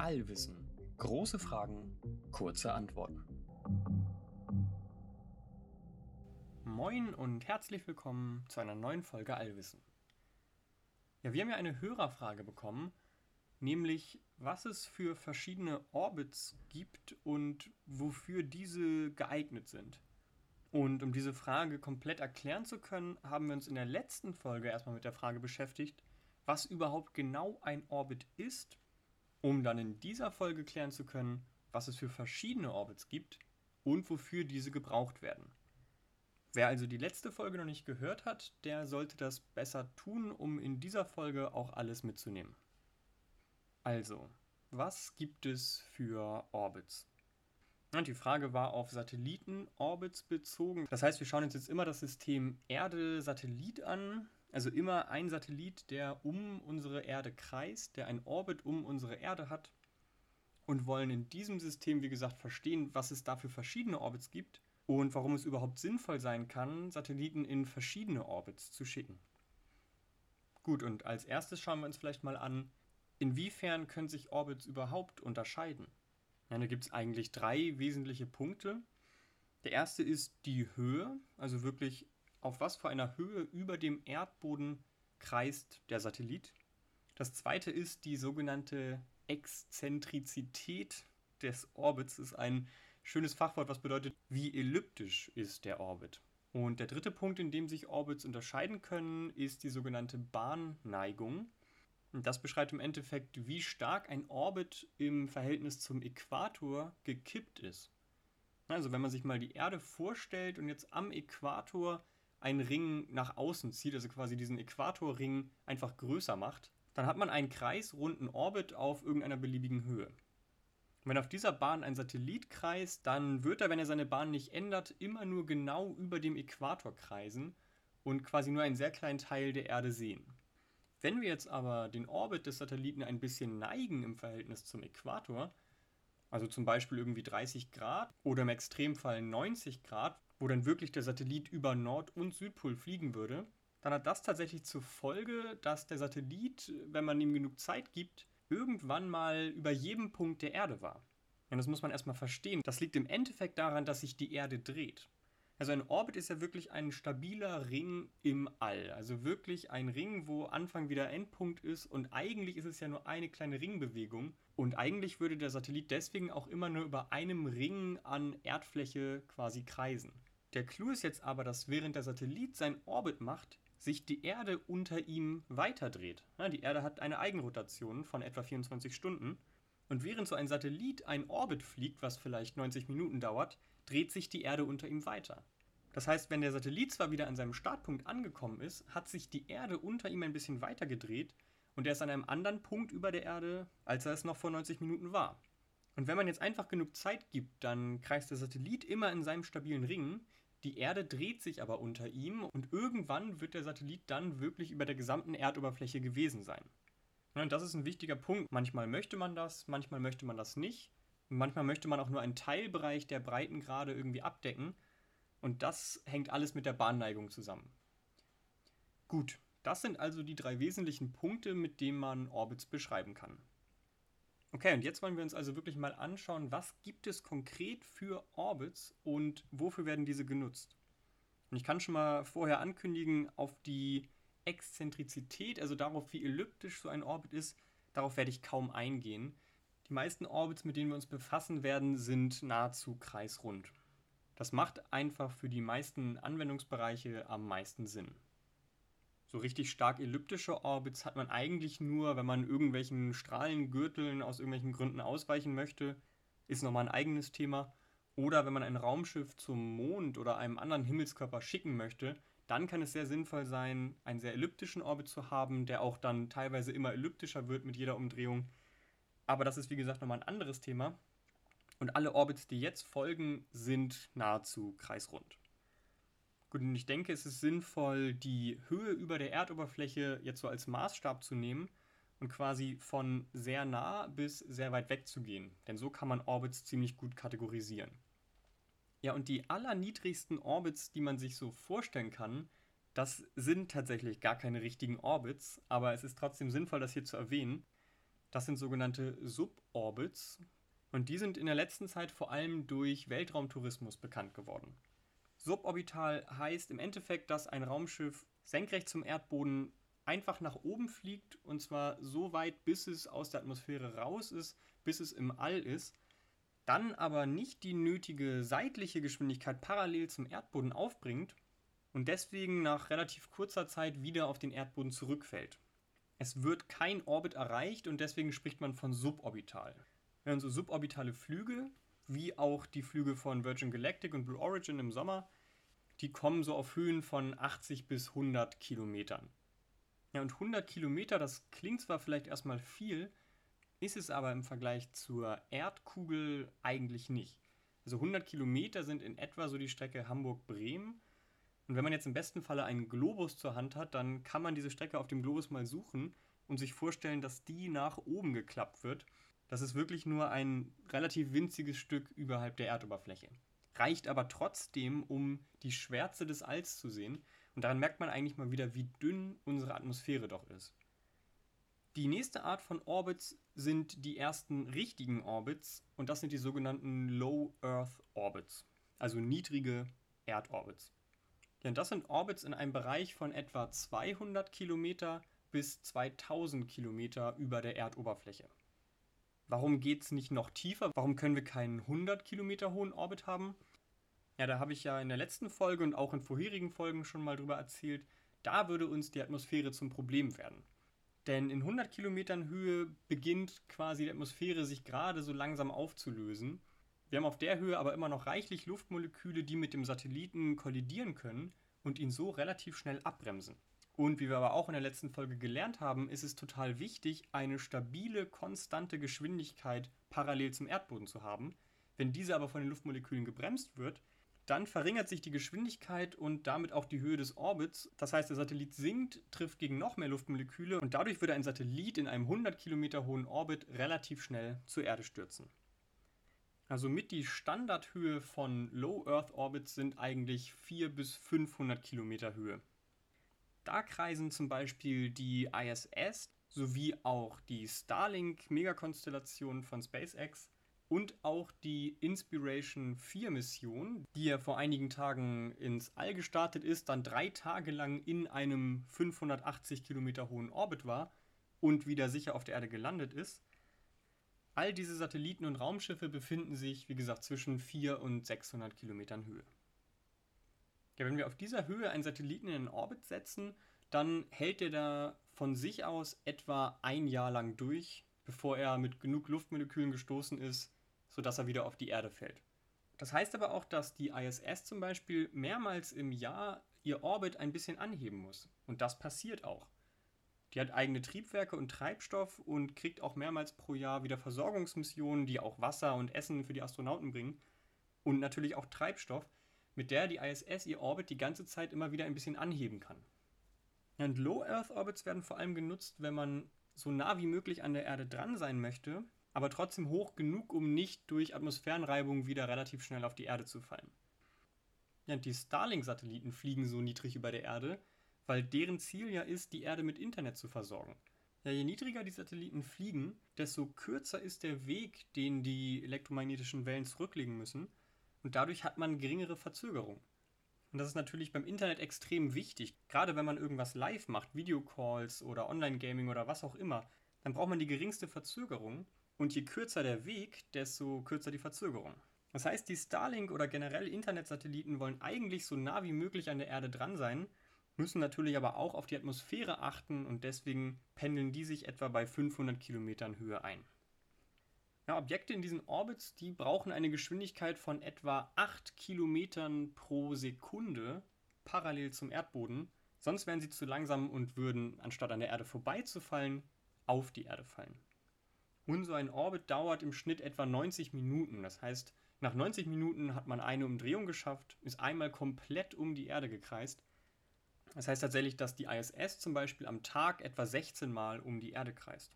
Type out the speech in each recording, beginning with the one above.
Allwissen. Große Fragen, kurze Antworten. Moin und herzlich willkommen zu einer neuen Folge Allwissen. Ja, wir haben ja eine Hörerfrage bekommen, nämlich was es für verschiedene Orbits gibt und wofür diese geeignet sind. Und um diese Frage komplett erklären zu können, haben wir uns in der letzten Folge erstmal mit der Frage beschäftigt, was überhaupt genau ein Orbit ist, um dann in dieser Folge klären zu können, was es für verschiedene Orbits gibt und wofür diese gebraucht werden. Wer also die letzte Folge noch nicht gehört hat, der sollte das besser tun, um in dieser Folge auch alles mitzunehmen. Also, was gibt es für Orbits? Und die Frage war auf Satellitenorbits bezogen. Das heißt, wir schauen uns jetzt immer das System Erde-Satellit an. Also immer ein Satellit, der um unsere Erde kreist, der ein Orbit um unsere Erde hat. Und wollen in diesem System, wie gesagt, verstehen, was es da für verschiedene Orbits gibt und warum es überhaupt sinnvoll sein kann, Satelliten in verschiedene Orbits zu schicken. Gut, und als erstes schauen wir uns vielleicht mal an, inwiefern können sich Orbits überhaupt unterscheiden. Ja, da gibt es eigentlich drei wesentliche Punkte. Der erste ist die Höhe, also wirklich auf was für einer Höhe über dem Erdboden kreist der Satellit. Das zweite ist die sogenannte Exzentrizität des Orbits. Das ist ein schönes Fachwort, was bedeutet, wie elliptisch ist der Orbit. Und der dritte Punkt, in dem sich Orbits unterscheiden können, ist die sogenannte Bahnneigung. Das beschreibt im Endeffekt, wie stark ein Orbit im Verhältnis zum Äquator gekippt ist. Also wenn man sich mal die Erde vorstellt und jetzt am Äquator einen Ring nach außen zieht, also quasi diesen Äquatorring einfach größer macht, dann hat man einen kreisrunden Orbit auf irgendeiner beliebigen Höhe. Und wenn auf dieser Bahn ein Satellit kreist, dann wird er, wenn er seine Bahn nicht ändert, immer nur genau über dem Äquator kreisen und quasi nur einen sehr kleinen Teil der Erde sehen. Wenn wir jetzt aber den Orbit des Satelliten ein bisschen neigen im Verhältnis zum Äquator, also zum Beispiel irgendwie 30 Grad oder im Extremfall 90 Grad, wo dann wirklich der Satellit über Nord- und Südpol fliegen würde, dann hat das tatsächlich zur Folge, dass der Satellit, wenn man ihm genug Zeit gibt, irgendwann mal über jedem Punkt der Erde war. Und das muss man erstmal verstehen. Das liegt im Endeffekt daran, dass sich die Erde dreht. Also ein Orbit ist ja wirklich ein stabiler Ring im All. Also wirklich ein Ring, wo Anfang wieder Endpunkt ist und eigentlich ist es ja nur eine kleine Ringbewegung. Und eigentlich würde der Satellit deswegen auch immer nur über einem Ring an Erdfläche quasi kreisen. Der Clou ist jetzt aber, dass während der Satellit sein Orbit macht, sich die Erde unter ihm weiterdreht. Die Erde hat eine Eigenrotation von etwa 24 Stunden. Und während so ein Satellit ein Orbit fliegt, was vielleicht 90 Minuten dauert, dreht sich die Erde unter ihm weiter. Das heißt, wenn der Satellit zwar wieder an seinem Startpunkt angekommen ist, hat sich die Erde unter ihm ein bisschen weiter gedreht und er ist an einem anderen Punkt über der Erde, als er es noch vor 90 Minuten war. Und wenn man jetzt einfach genug Zeit gibt, dann kreist der Satellit immer in seinem stabilen Ring, die Erde dreht sich aber unter ihm und irgendwann wird der Satellit dann wirklich über der gesamten Erdoberfläche gewesen sein. Und das ist ein wichtiger Punkt. Manchmal möchte man das, manchmal möchte man das nicht. Manchmal möchte man auch nur einen Teilbereich der Breitengrade irgendwie abdecken. Und das hängt alles mit der Bahnneigung zusammen. Gut, das sind also die drei wesentlichen Punkte, mit denen man Orbits beschreiben kann. Okay, und jetzt wollen wir uns also wirklich mal anschauen, was gibt es konkret für Orbits und wofür werden diese genutzt. Und ich kann schon mal vorher ankündigen, auf die Exzentrizität, also darauf, wie elliptisch so ein Orbit ist, darauf werde ich kaum eingehen. Die meisten Orbits, mit denen wir uns befassen werden, sind nahezu kreisrund. Das macht einfach für die meisten Anwendungsbereiche am meisten Sinn. So richtig stark elliptische Orbits hat man eigentlich nur, wenn man irgendwelchen Strahlengürteln aus irgendwelchen Gründen ausweichen möchte. Ist nochmal ein eigenes Thema. Oder wenn man ein Raumschiff zum Mond oder einem anderen Himmelskörper schicken möchte, dann kann es sehr sinnvoll sein, einen sehr elliptischen Orbit zu haben, der auch dann teilweise immer elliptischer wird mit jeder Umdrehung. Aber das ist wie gesagt nochmal ein anderes Thema. Und alle Orbits, die jetzt folgen, sind nahezu kreisrund. Gut, und ich denke, es ist sinnvoll, die Höhe über der Erdoberfläche jetzt so als Maßstab zu nehmen und quasi von sehr nah bis sehr weit weg zu gehen. Denn so kann man Orbits ziemlich gut kategorisieren. Ja, und die allerniedrigsten Orbits, die man sich so vorstellen kann, das sind tatsächlich gar keine richtigen Orbits, aber es ist trotzdem sinnvoll, das hier zu erwähnen. Das sind sogenannte Suborbits und die sind in der letzten Zeit vor allem durch Weltraumtourismus bekannt geworden. Suborbital heißt im Endeffekt, dass ein Raumschiff senkrecht zum Erdboden einfach nach oben fliegt und zwar so weit, bis es aus der Atmosphäre raus ist, bis es im All ist, dann aber nicht die nötige seitliche Geschwindigkeit parallel zum Erdboden aufbringt und deswegen nach relativ kurzer Zeit wieder auf den Erdboden zurückfällt. Es wird kein Orbit erreicht und deswegen spricht man von suborbital. Während so suborbitale Flüge, wie auch die Flüge von Virgin Galactic und Blue Origin im Sommer, die kommen so auf Höhen von 80 bis 100 Kilometern. Ja, und 100 Kilometer, das klingt zwar vielleicht erstmal viel, ist es aber im Vergleich zur Erdkugel eigentlich nicht. Also 100 Kilometer sind in etwa so die Strecke Hamburg-Bremen. Und wenn man jetzt im besten Falle einen Globus zur Hand hat, dann kann man diese Strecke auf dem Globus mal suchen und sich vorstellen, dass die nach oben geklappt wird. Das ist wirklich nur ein relativ winziges Stück überhalb der Erdoberfläche. Reicht aber trotzdem, um die Schwärze des Alls zu sehen. Und daran merkt man eigentlich mal wieder, wie dünn unsere Atmosphäre doch ist. Die nächste Art von Orbits sind die ersten richtigen Orbits und das sind die sogenannten Low Earth Orbits, also niedrige Erdorbits. Ja, das sind Orbits in einem Bereich von etwa 200 Kilometer bis 2000 Kilometer über der Erdoberfläche. Warum geht es nicht noch tiefer? Warum können wir keinen 100 Kilometer hohen Orbit haben? Ja, da habe ich ja in der letzten Folge und auch in vorherigen Folgen schon mal drüber erzählt. Da würde uns die Atmosphäre zum Problem werden. Denn in 100 Kilometern Höhe beginnt quasi die Atmosphäre sich gerade so langsam aufzulösen. Wir haben auf der Höhe aber immer noch reichlich Luftmoleküle, die mit dem Satelliten kollidieren können und ihn so relativ schnell abbremsen. Und wie wir aber auch in der letzten Folge gelernt haben, ist es total wichtig, eine stabile, konstante Geschwindigkeit parallel zum Erdboden zu haben. Wenn diese aber von den Luftmolekülen gebremst wird, dann verringert sich die Geschwindigkeit und damit auch die Höhe des Orbits. Das heißt, der Satellit sinkt, trifft gegen noch mehr Luftmoleküle und dadurch würde ein Satellit in einem 100 Kilometer hohen Orbit relativ schnell zur Erde stürzen. Also mit die Standardhöhe von Low Earth Orbits sind eigentlich 400 bis 500 Kilometer Höhe. Da kreisen zum Beispiel die ISS sowie auch die Starlink-Megakonstellation von SpaceX und auch die Inspiration 4 Mission, die ja vor einigen Tagen ins All gestartet ist, dann drei Tage lang in einem 580 Kilometer hohen Orbit war und wieder sicher auf der Erde gelandet ist. All diese Satelliten und Raumschiffe befinden sich, wie gesagt, zwischen 400 und 600 Kilometern Höhe. Ja, wenn wir auf dieser Höhe einen Satelliten in den Orbit setzen, dann hält er da von sich aus etwa ein Jahr lang durch, bevor er mit genug Luftmolekülen gestoßen ist, sodass er wieder auf die Erde fällt. Das heißt aber auch, dass die ISS zum Beispiel mehrmals im Jahr ihr Orbit ein bisschen anheben muss. Und das passiert auch. Die hat eigene Triebwerke und Treibstoff und kriegt auch mehrmals pro Jahr wieder Versorgungsmissionen, die auch Wasser und Essen für die Astronauten bringen. Und natürlich auch Treibstoff, mit der die ISS ihr Orbit die ganze Zeit immer wieder ein bisschen anheben kann. Und Low Earth Orbits werden vor allem genutzt, wenn man so nah wie möglich an der Erde dran sein möchte aber trotzdem hoch genug, um nicht durch Atmosphärenreibung wieder relativ schnell auf die Erde zu fallen. Ja, die Starlink-Satelliten fliegen so niedrig über der Erde, weil deren Ziel ja ist, die Erde mit Internet zu versorgen. Ja, je niedriger die Satelliten fliegen, desto kürzer ist der Weg, den die elektromagnetischen Wellen zurücklegen müssen, und dadurch hat man geringere Verzögerung. Und das ist natürlich beim Internet extrem wichtig, gerade wenn man irgendwas live macht, Videocalls oder Online-Gaming oder was auch immer, dann braucht man die geringste Verzögerung und je kürzer der Weg, desto kürzer die Verzögerung. Das heißt, die Starlink oder generell Internetsatelliten wollen eigentlich so nah wie möglich an der Erde dran sein, müssen natürlich aber auch auf die Atmosphäre achten und deswegen pendeln die sich etwa bei 500 Kilometern Höhe ein. Ja, Objekte in diesen Orbits, die brauchen eine Geschwindigkeit von etwa 8 Kilometern pro Sekunde parallel zum Erdboden, sonst wären sie zu langsam und würden, anstatt an der Erde vorbeizufallen, auf die Erde fallen. Und so ein Orbit dauert im Schnitt etwa 90 Minuten. Das heißt, nach 90 Minuten hat man eine Umdrehung geschafft, ist einmal komplett um die Erde gekreist. Das heißt tatsächlich, dass die ISS zum Beispiel am Tag etwa 16 Mal um die Erde kreist.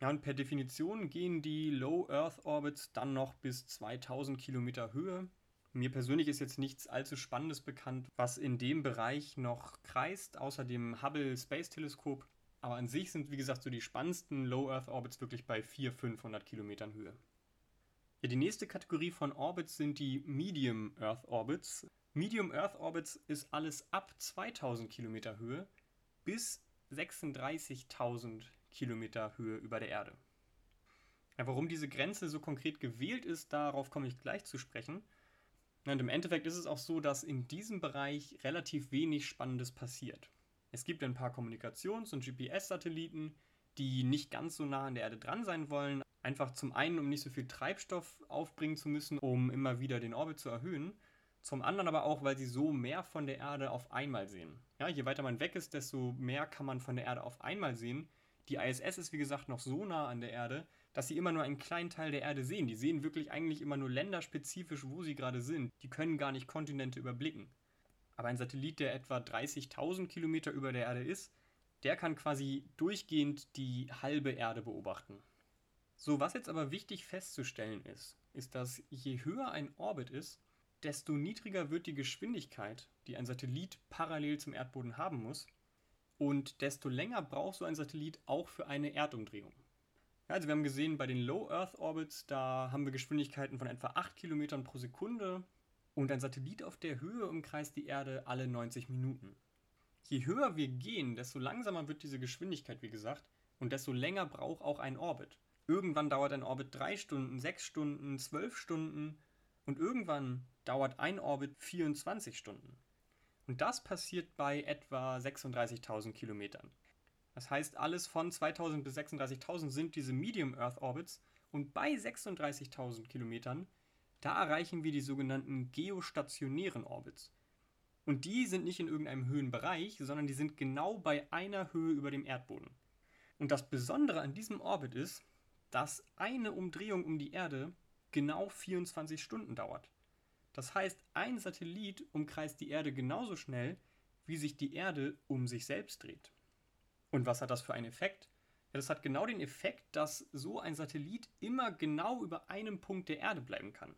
Ja, und per Definition gehen die Low Earth Orbits dann noch bis 2000 Kilometer Höhe. Mir persönlich ist jetzt nichts allzu Spannendes bekannt, was in dem Bereich noch kreist, außer dem Hubble Space Teleskop. Aber an sich sind, wie gesagt, so die spannendsten Low Earth Orbits wirklich bei 400, 500 Kilometern Höhe. Ja, die nächste Kategorie von Orbits sind die Medium Earth Orbits. Medium Earth Orbits ist alles ab 2000 Kilometer Höhe bis 36.000 Kilometer Höhe über der Erde. Ja, warum diese Grenze so konkret gewählt ist, darauf komme ich gleich zu sprechen. Und im Endeffekt ist es auch so, dass in diesem Bereich relativ wenig Spannendes passiert. Es gibt ein paar Kommunikations- und GPS-Satelliten, die nicht ganz so nah an der Erde dran sein wollen. Einfach zum einen, um nicht so viel Treibstoff aufbringen zu müssen, um immer wieder den Orbit zu erhöhen. Zum anderen aber auch, weil sie so mehr von der Erde auf einmal sehen. Ja, je weiter man weg ist, desto mehr kann man von der Erde auf einmal sehen. Die ISS ist wie gesagt noch so nah an der Erde, dass sie immer nur einen kleinen Teil der Erde sehen. Die sehen wirklich eigentlich immer nur länderspezifisch, wo sie gerade sind. Die können gar nicht Kontinente überblicken. Aber ein Satellit, der etwa 30.000 Kilometer über der Erde ist, der kann quasi durchgehend die halbe Erde beobachten. So, was jetzt aber wichtig festzustellen ist, ist, dass je höher ein Orbit ist, desto niedriger wird die Geschwindigkeit, die ein Satellit parallel zum Erdboden haben muss, und desto länger braucht so ein Satellit auch für eine Erdumdrehung. Also wir haben gesehen, bei den Low Earth Orbits, da haben wir Geschwindigkeiten von etwa 8 Kilometern pro Sekunde und ein Satellit auf der Höhe umkreist die Erde alle 90 Minuten. Je höher wir gehen, desto langsamer wird diese Geschwindigkeit, wie gesagt, und desto länger braucht auch ein Orbit. Irgendwann dauert ein Orbit 3 Stunden, 6 Stunden, 12 Stunden und irgendwann dauert ein Orbit 24 Stunden. Und das passiert bei etwa 36.000 Kilometern. Das heißt, alles von 2000 bis 36.000 sind diese Medium Earth Orbits und bei 36.000 Kilometern, da erreichen wir die sogenannten geostationären Orbits. Und die sind nicht in irgendeinem Höhenbereich, sondern die sind genau bei einer Höhe über dem Erdboden. Und das Besondere an diesem Orbit ist, dass eine Umdrehung um die Erde genau 24 Stunden dauert. Das heißt, ein Satellit umkreist die Erde genauso schnell, wie sich die Erde um sich selbst dreht. Und was hat das für einen Effekt? Ja, das hat genau den Effekt, dass so ein Satellit immer genau über einem Punkt der Erde bleiben kann.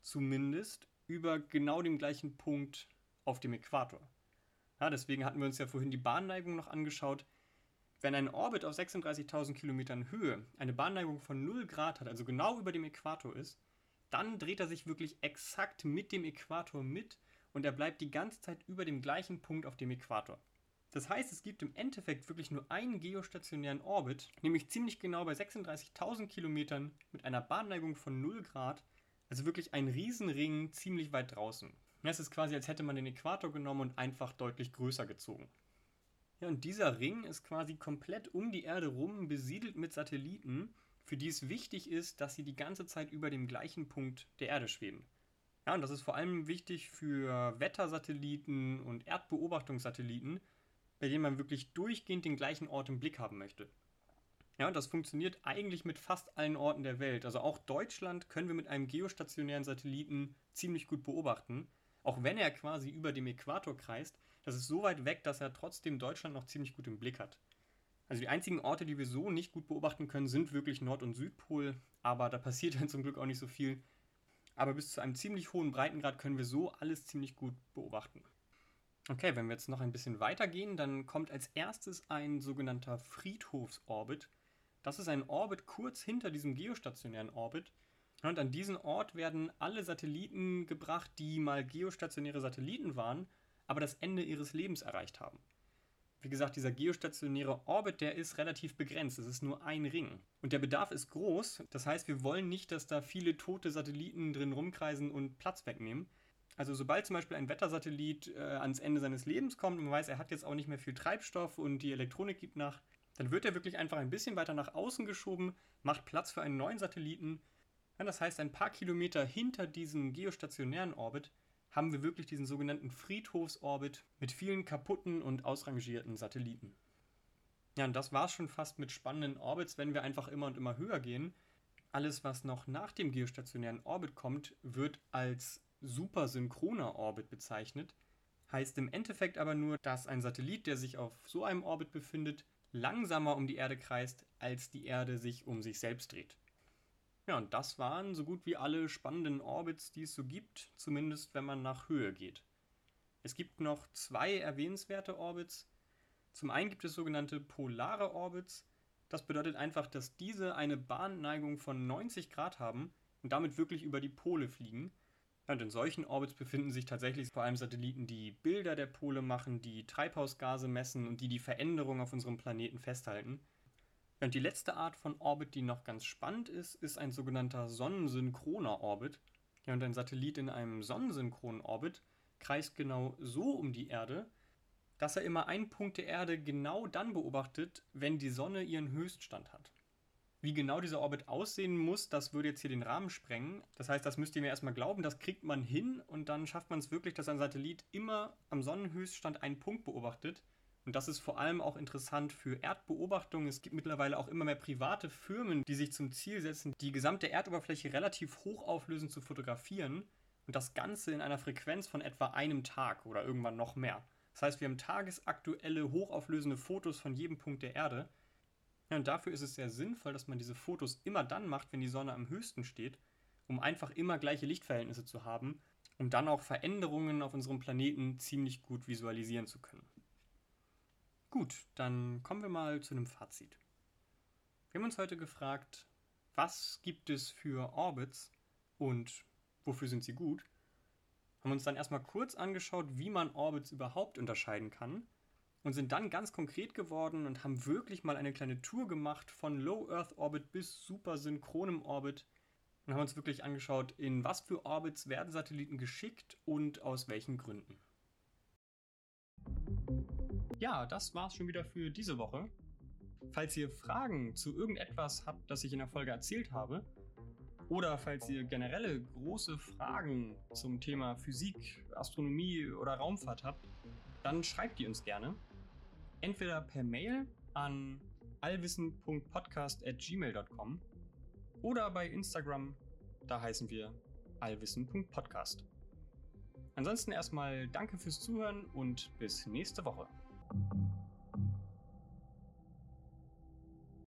Zumindest über genau dem gleichen Punkt auf dem Äquator. Ja, deswegen hatten wir uns ja vorhin die Bahnneigung noch angeschaut. Wenn ein Orbit auf 36.000 Kilometern Höhe eine Bahnneigung von 0 Grad hat, also genau über dem Äquator ist, dann dreht er sich wirklich exakt mit dem Äquator mit und er bleibt die ganze Zeit über dem gleichen Punkt auf dem Äquator. Das heißt, es gibt im Endeffekt wirklich nur einen geostationären Orbit, nämlich ziemlich genau bei 36.000 Kilometern mit einer Bahnneigung von 0 Grad, also wirklich ein Riesenring ziemlich weit draußen. Es ist quasi, als hätte man den Äquator genommen und einfach deutlich größer gezogen. Ja, und dieser Ring ist quasi komplett um die Erde rum besiedelt mit Satelliten, für die es wichtig ist, dass sie die ganze Zeit über dem gleichen Punkt der Erde schweben. Ja, und das ist vor allem wichtig für Wettersatelliten und Erdbeobachtungssatelliten, bei denen man wirklich durchgehend den gleichen Ort im Blick haben möchte. Ja, und das funktioniert eigentlich mit fast allen Orten der Welt. Also auch Deutschland können wir mit einem geostationären Satelliten ziemlich gut beobachten. Auch wenn er quasi über dem Äquator kreist, das ist so weit weg, dass er trotzdem Deutschland noch ziemlich gut im Blick hat. Also die einzigen Orte, die wir so nicht gut beobachten können, sind wirklich Nord- und Südpol, aber da passiert dann zum Glück auch nicht so viel. Aber bis zu einem ziemlich hohen Breitengrad können wir so alles ziemlich gut beobachten. Okay, wenn wir jetzt noch ein bisschen weiter gehen, dann kommt als erstes ein sogenannter Friedhofsorbit. Das ist ein Orbit kurz hinter diesem geostationären Orbit. Und an diesen Ort werden alle Satelliten gebracht, die mal geostationäre Satelliten waren, aber das Ende ihres Lebens erreicht haben. Wie gesagt, dieser geostationäre Orbit, der ist relativ begrenzt. Es ist nur ein Ring. Und der Bedarf ist groß. Das heißt, wir wollen nicht, dass da viele tote Satelliten drin rumkreisen und Platz wegnehmen. Also sobald zum Beispiel ein Wettersatellit äh, ans Ende seines Lebens kommt und man weiß, er hat jetzt auch nicht mehr viel Treibstoff und die Elektronik gibt nach, dann wird er wirklich einfach ein bisschen weiter nach außen geschoben, macht Platz für einen neuen Satelliten. Ja, das heißt, ein paar Kilometer hinter diesem geostationären Orbit haben wir wirklich diesen sogenannten Friedhofsorbit mit vielen kaputten und ausrangierten Satelliten. Ja, und das war es schon fast mit spannenden Orbits, wenn wir einfach immer und immer höher gehen. Alles, was noch nach dem geostationären Orbit kommt, wird als supersynchroner Orbit bezeichnet, heißt im Endeffekt aber nur, dass ein Satellit, der sich auf so einem Orbit befindet, langsamer um die Erde kreist, als die Erde sich um sich selbst dreht. Ja, und das waren so gut wie alle spannenden Orbits, die es so gibt, zumindest wenn man nach Höhe geht. Es gibt noch zwei erwähnenswerte Orbits. Zum einen gibt es sogenannte polare Orbits. Das bedeutet einfach, dass diese eine Bahnneigung von 90 Grad haben und damit wirklich über die Pole fliegen. Und in solchen Orbits befinden sich tatsächlich vor allem Satelliten, die Bilder der Pole machen, die Treibhausgase messen und die die Veränderungen auf unserem Planeten festhalten. Und die letzte Art von Orbit, die noch ganz spannend ist, ist ein sogenannter sonnensynchroner Orbit. Ja, und ein Satellit in einem sonnensynchronen Orbit kreist genau so um die Erde, dass er immer einen Punkt der Erde genau dann beobachtet, wenn die Sonne ihren Höchststand hat. Wie genau dieser Orbit aussehen muss, das würde jetzt hier den Rahmen sprengen. Das heißt, das müsst ihr mir erstmal glauben, das kriegt man hin und dann schafft man es wirklich, dass ein Satellit immer am Sonnenhöchststand einen Punkt beobachtet. Und das ist vor allem auch interessant für Erdbeobachtungen. Es gibt mittlerweile auch immer mehr private Firmen, die sich zum Ziel setzen, die gesamte Erdoberfläche relativ hochauflösend zu fotografieren und das Ganze in einer Frequenz von etwa einem Tag oder irgendwann noch mehr. Das heißt, wir haben tagesaktuelle, hochauflösende Fotos von jedem Punkt der Erde. Ja, und dafür ist es sehr sinnvoll, dass man diese Fotos immer dann macht, wenn die Sonne am höchsten steht, um einfach immer gleiche Lichtverhältnisse zu haben, um dann auch Veränderungen auf unserem Planeten ziemlich gut visualisieren zu können. Gut, dann kommen wir mal zu einem Fazit. Wir haben uns heute gefragt, was gibt es für Orbits und wofür sind sie gut? haben uns dann erstmal kurz angeschaut, wie man Orbits überhaupt unterscheiden kann und sind dann ganz konkret geworden und haben wirklich mal eine kleine Tour gemacht von Low Earth Orbit bis super synchronem Orbit und haben uns wirklich angeschaut, in was für Orbits werden Satelliten geschickt und aus welchen Gründen. Ja, das war's schon wieder für diese Woche. Falls ihr Fragen zu irgendetwas habt, das ich in der Folge erzählt habe, oder falls ihr generelle große Fragen zum Thema Physik, Astronomie oder Raumfahrt habt, dann schreibt die uns gerne. Entweder per Mail an allwissen.podcast.gmail.com oder bei Instagram, da heißen wir allwissen.podcast. Ansonsten erstmal danke fürs Zuhören und bis nächste Woche. Thank you.